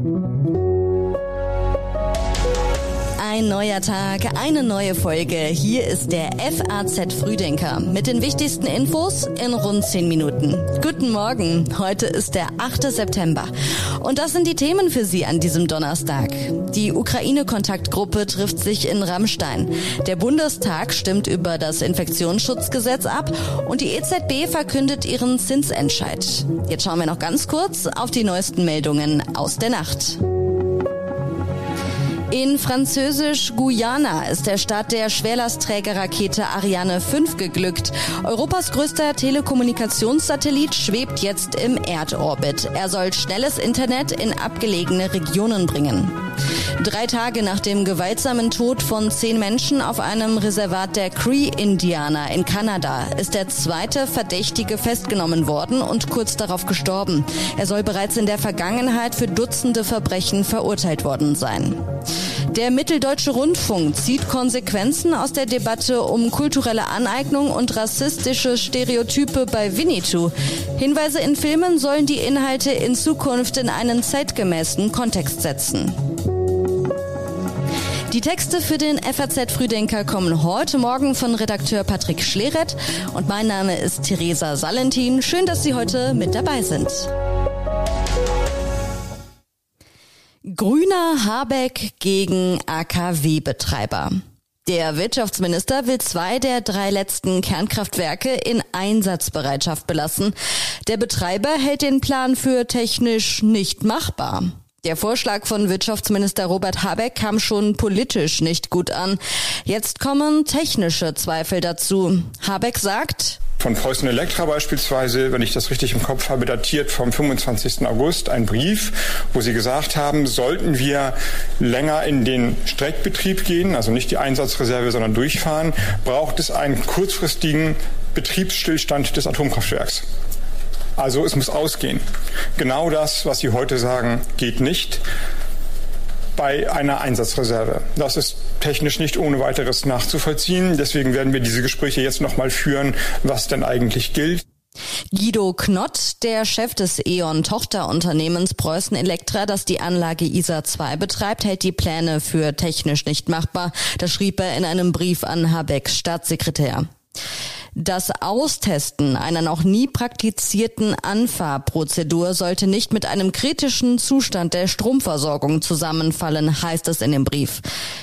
Thank you. Ein neuer Tag, eine neue Folge. Hier ist der FAZ Frühdenker mit den wichtigsten Infos in rund 10 Minuten. Guten Morgen, heute ist der 8. September. Und das sind die Themen für Sie an diesem Donnerstag. Die Ukraine-Kontaktgruppe trifft sich in Rammstein. Der Bundestag stimmt über das Infektionsschutzgesetz ab und die EZB verkündet ihren Zinsentscheid. Jetzt schauen wir noch ganz kurz auf die neuesten Meldungen aus der Nacht. In Französisch-Guyana ist der Start der Schwerlastträgerrakete Ariane 5 geglückt. Europas größter Telekommunikationssatellit schwebt jetzt im Erdorbit. Er soll schnelles Internet in abgelegene Regionen bringen. Drei Tage nach dem gewaltsamen Tod von zehn Menschen auf einem Reservat der Cree-Indianer in Kanada ist der zweite Verdächtige festgenommen worden und kurz darauf gestorben. Er soll bereits in der Vergangenheit für Dutzende Verbrechen verurteilt worden sein. Der Mitteldeutsche Rundfunk zieht Konsequenzen aus der Debatte um kulturelle Aneignung und rassistische Stereotype bei Winnetou. Hinweise in Filmen sollen die Inhalte in Zukunft in einen zeitgemäßen Kontext setzen. Die Texte für den FAZ Frühdenker kommen heute Morgen von Redakteur Patrick Schleret und mein Name ist Theresa Salentin. Schön, dass Sie heute mit dabei sind. Grüner Habeck gegen AKW-Betreiber. Der Wirtschaftsminister will zwei der drei letzten Kernkraftwerke in Einsatzbereitschaft belassen. Der Betreiber hält den Plan für technisch nicht machbar. Der Vorschlag von Wirtschaftsminister Robert Habeck kam schon politisch nicht gut an. Jetzt kommen technische Zweifel dazu. Habeck sagt, von Preußen Elektra beispielsweise, wenn ich das richtig im Kopf habe, datiert vom 25. August ein Brief, wo sie gesagt haben, sollten wir länger in den Streckbetrieb gehen, also nicht die Einsatzreserve, sondern durchfahren, braucht es einen kurzfristigen Betriebsstillstand des Atomkraftwerks. Also es muss ausgehen. Genau das, was Sie heute sagen, geht nicht bei einer Einsatzreserve. Das ist technisch nicht ohne weiteres nachzuvollziehen. Deswegen werden wir diese Gespräche jetzt nochmal führen, was denn eigentlich gilt. Guido Knott, der Chef des E.ON-Tochterunternehmens Preußen Elektra, das die Anlage ISA 2 betreibt, hält die Pläne für technisch nicht machbar. Das schrieb er in einem Brief an Habecks Staatssekretär. Das Austesten einer noch nie praktizierten Anfahrprozedur sollte nicht mit einem kritischen Zustand der Stromversorgung zusammenfallen, heißt es in dem Brief.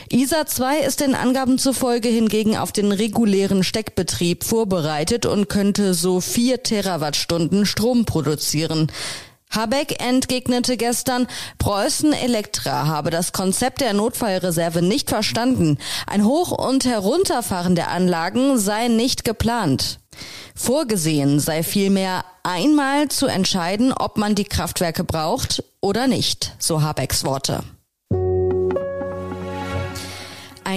ISA 2 ist den Angaben zufolge hingegen auf den regulären Steckbetrieb vorbereitet und könnte so vier Terawattstunden Strom produzieren. Habeck entgegnete gestern, Preußen Elektra habe das Konzept der Notfallreserve nicht verstanden. Ein Hoch- und Herunterfahren der Anlagen sei nicht geplant. Vorgesehen sei vielmehr einmal zu entscheiden, ob man die Kraftwerke braucht oder nicht, so Habecks Worte.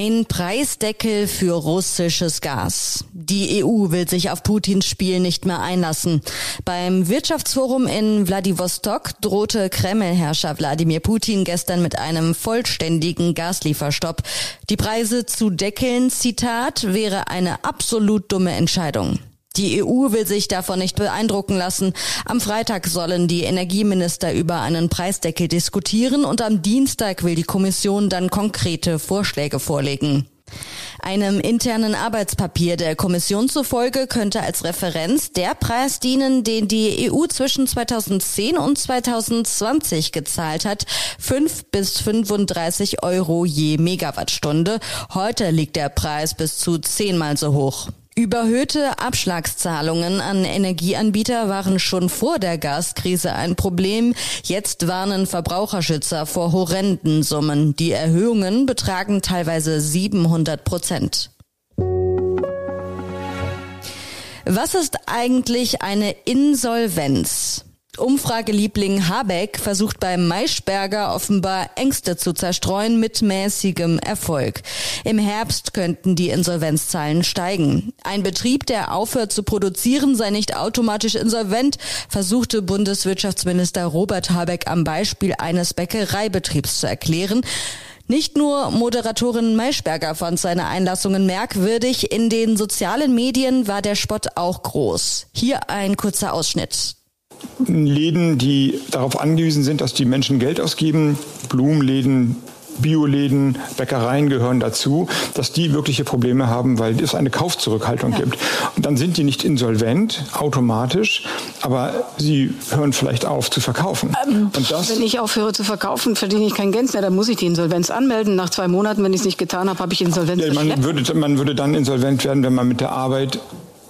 Ein Preisdeckel für russisches Gas. Die EU will sich auf Putins Spiel nicht mehr einlassen. Beim Wirtschaftsforum in Wladiwostok drohte Kreml-Herrscher Wladimir Putin gestern mit einem vollständigen Gaslieferstopp. Die Preise zu deckeln, Zitat, wäre eine absolut dumme Entscheidung. Die EU will sich davon nicht beeindrucken lassen. Am Freitag sollen die Energieminister über einen Preisdeckel diskutieren und am Dienstag will die Kommission dann konkrete Vorschläge vorlegen. Einem internen Arbeitspapier der Kommission zufolge könnte als Referenz der Preis dienen, den die EU zwischen 2010 und 2020 gezahlt hat, 5 bis 35 Euro je Megawattstunde. Heute liegt der Preis bis zu zehnmal so hoch. Überhöhte Abschlagszahlungen an Energieanbieter waren schon vor der Gaskrise ein Problem. Jetzt warnen Verbraucherschützer vor horrenden Summen. Die Erhöhungen betragen teilweise 700 Prozent. Was ist eigentlich eine Insolvenz? Umfrageliebling Habeck versucht beim Maischberger offenbar Ängste zu zerstreuen mit mäßigem Erfolg. Im Herbst könnten die Insolvenzzahlen steigen. Ein Betrieb, der aufhört zu produzieren, sei nicht automatisch insolvent, versuchte Bundeswirtschaftsminister Robert Habeck am Beispiel eines Bäckereibetriebs zu erklären. Nicht nur Moderatorin Maischberger fand seine Einlassungen merkwürdig, in den sozialen Medien war der Spott auch groß. Hier ein kurzer Ausschnitt. Läden, die darauf angewiesen sind, dass die Menschen Geld ausgeben, Blumenläden, Bioläden, Bäckereien gehören dazu, dass die wirkliche Probleme haben, weil es eine Kaufzurückhaltung ja. gibt. Und dann sind die nicht insolvent automatisch, aber sie hören vielleicht auf zu verkaufen. Ähm, wenn ich aufhöre zu verkaufen, verdiene ich kein Geld mehr, dann muss ich die Insolvenz anmelden. Nach zwei Monaten, wenn ich es nicht getan habe, habe ich Insolvenz. Ja, man, würde, man würde dann insolvent werden, wenn man mit der Arbeit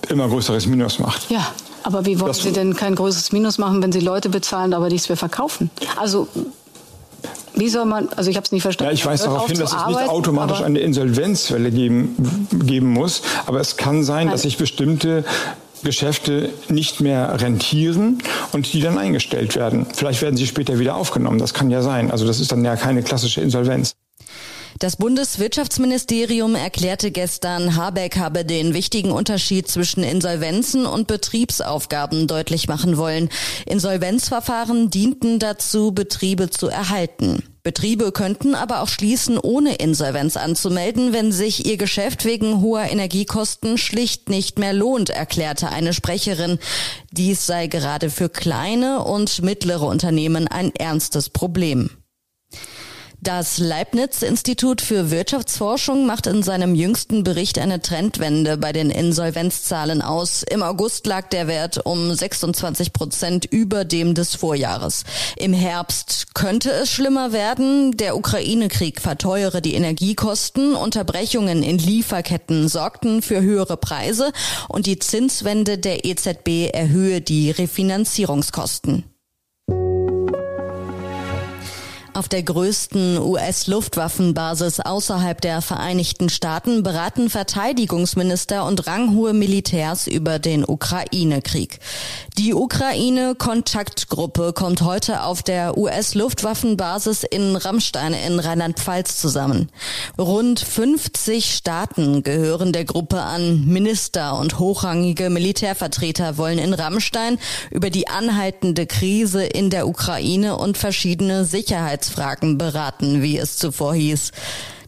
immer größeres Minus macht. Ja. Aber wie wollen das Sie denn kein größeres Minus machen, wenn Sie Leute bezahlen, aber nichts mehr verkaufen? Also wie soll man, also ich habe es nicht verstanden. Ja, ich weise darauf hin, dass es nicht automatisch eine Insolvenzwelle geben, geben muss, aber es kann sein, Nein. dass sich bestimmte Geschäfte nicht mehr rentieren und die dann eingestellt werden. Vielleicht werden sie später wieder aufgenommen. Das kann ja sein. Also das ist dann ja keine klassische Insolvenz. Das Bundeswirtschaftsministerium erklärte gestern, Habeck habe den wichtigen Unterschied zwischen Insolvenzen und Betriebsaufgaben deutlich machen wollen. Insolvenzverfahren dienten dazu, Betriebe zu erhalten. Betriebe könnten aber auch schließen, ohne Insolvenz anzumelden, wenn sich ihr Geschäft wegen hoher Energiekosten schlicht nicht mehr lohnt, erklärte eine Sprecherin. Dies sei gerade für kleine und mittlere Unternehmen ein ernstes Problem. Das Leibniz-Institut für Wirtschaftsforschung macht in seinem jüngsten Bericht eine Trendwende bei den Insolvenzzahlen aus. Im August lag der Wert um 26 Prozent über dem des Vorjahres. Im Herbst könnte es schlimmer werden. Der Ukraine-Krieg verteuere die Energiekosten. Unterbrechungen in Lieferketten sorgten für höhere Preise und die Zinswende der EZB erhöhe die Refinanzierungskosten. Auf der größten US-Luftwaffenbasis außerhalb der Vereinigten Staaten beraten Verteidigungsminister und ranghohe Militärs über den Ukraine-Krieg. Die Ukraine-Kontaktgruppe kommt heute auf der US-Luftwaffenbasis in Rammstein in Rheinland-Pfalz zusammen. Rund 50 Staaten gehören der Gruppe an. Minister und hochrangige Militärvertreter wollen in Rammstein über die anhaltende Krise in der Ukraine und verschiedene Sicherheits Sicherheitsfragen beraten, wie es zuvor hieß.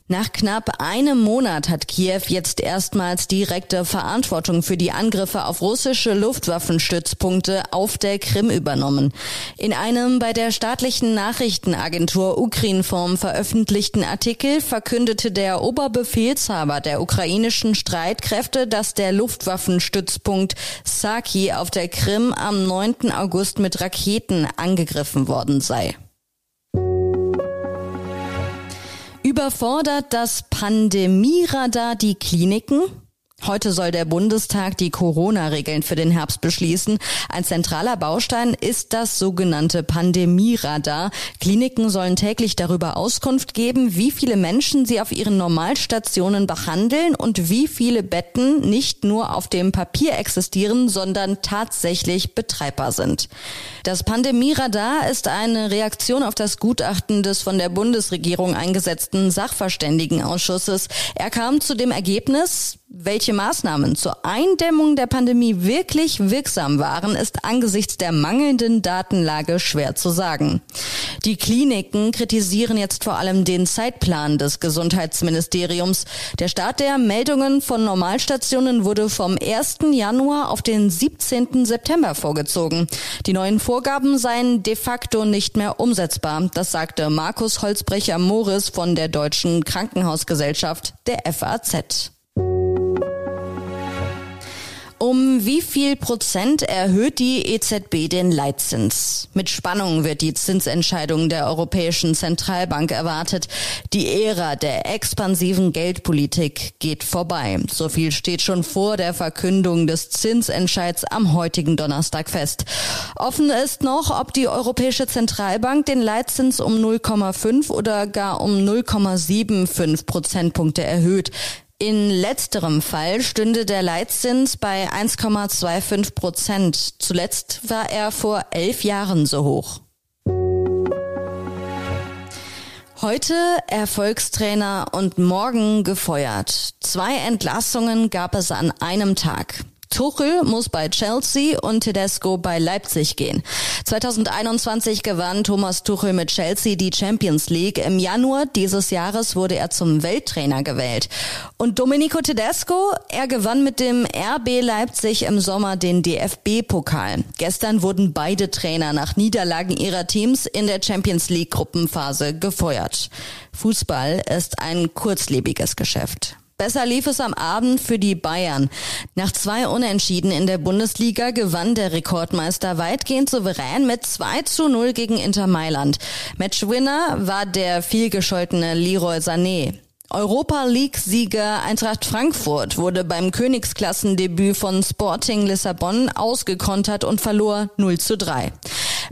Nach knapp einem Monat hat Kiew jetzt erstmals direkte Verantwortung für die Angriffe auf russische Luftwaffenstützpunkte auf der Krim übernommen. In einem bei der staatlichen Nachrichtenagentur Ukrinform veröffentlichten Artikel verkündete der Oberbefehlshaber der ukrainischen Streitkräfte, dass der Luftwaffenstützpunkt Saki auf der Krim am 9. August mit Raketen angegriffen worden sei. Überfordert das Pandemieradar die Kliniken? Heute soll der Bundestag die Corona-Regeln für den Herbst beschließen. Ein zentraler Baustein ist das sogenannte Pandemieradar. Kliniken sollen täglich darüber Auskunft geben, wie viele Menschen sie auf ihren Normalstationen behandeln und wie viele Betten nicht nur auf dem Papier existieren, sondern tatsächlich betreibbar sind. Das Pandemieradar ist eine Reaktion auf das Gutachten des von der Bundesregierung eingesetzten Sachverständigenausschusses. Er kam zu dem Ergebnis, welche Maßnahmen zur Eindämmung der Pandemie wirklich wirksam waren, ist angesichts der mangelnden Datenlage schwer zu sagen. Die Kliniken kritisieren jetzt vor allem den Zeitplan des Gesundheitsministeriums. Der Start der Meldungen von Normalstationen wurde vom 1. Januar auf den 17. September vorgezogen. Die neuen Vorgaben seien de facto nicht mehr umsetzbar. Das sagte Markus Holzbrecher-Moris von der Deutschen Krankenhausgesellschaft, der FAZ. Um wie viel Prozent erhöht die EZB den Leitzins? Mit Spannung wird die Zinsentscheidung der Europäischen Zentralbank erwartet. Die Ära der expansiven Geldpolitik geht vorbei. So viel steht schon vor der Verkündung des Zinsentscheids am heutigen Donnerstag fest. Offen ist noch, ob die Europäische Zentralbank den Leitzins um 0,5 oder gar um 0,75 Prozentpunkte erhöht. In letzterem Fall stünde der Leitzins bei 1,25 Prozent. Zuletzt war er vor elf Jahren so hoch. Heute Erfolgstrainer und morgen gefeuert. Zwei Entlassungen gab es an einem Tag. Tuchel muss bei Chelsea und Tedesco bei Leipzig gehen. 2021 gewann Thomas Tuchel mit Chelsea die Champions League. Im Januar dieses Jahres wurde er zum Welttrainer gewählt. Und Domenico Tedesco, er gewann mit dem RB Leipzig im Sommer den DFB-Pokal. Gestern wurden beide Trainer nach Niederlagen ihrer Teams in der Champions League Gruppenphase gefeuert. Fußball ist ein kurzlebiges Geschäft. Besser lief es am Abend für die Bayern. Nach zwei Unentschieden in der Bundesliga gewann der Rekordmeister weitgehend souverän mit 2 zu 0 gegen Inter Mailand. Matchwinner war der vielgescholtene Leroy Sané. Europa League-Sieger Eintracht Frankfurt wurde beim Königsklassendebüt von Sporting Lissabon ausgekontert und verlor 0 zu 3.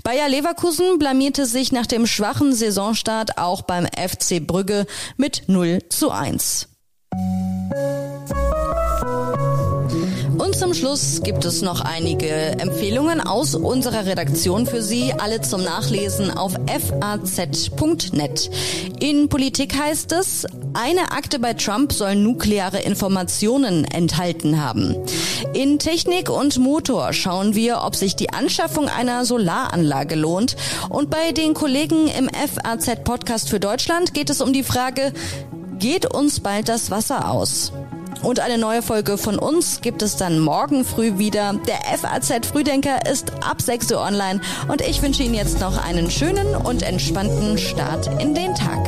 Bayer Leverkusen blamierte sich nach dem schwachen Saisonstart auch beim FC Brügge mit 0 zu 1. Und zum Schluss gibt es noch einige Empfehlungen aus unserer Redaktion für Sie, alle zum Nachlesen auf faz.net. In Politik heißt es, eine Akte bei Trump soll nukleare Informationen enthalten haben. In Technik und Motor schauen wir, ob sich die Anschaffung einer Solaranlage lohnt. Und bei den Kollegen im FAZ Podcast für Deutschland geht es um die Frage, geht uns bald das Wasser aus? Und eine neue Folge von uns gibt es dann morgen früh wieder. Der FAZ Frühdenker ist ab 6 Uhr online und ich wünsche Ihnen jetzt noch einen schönen und entspannten Start in den Tag.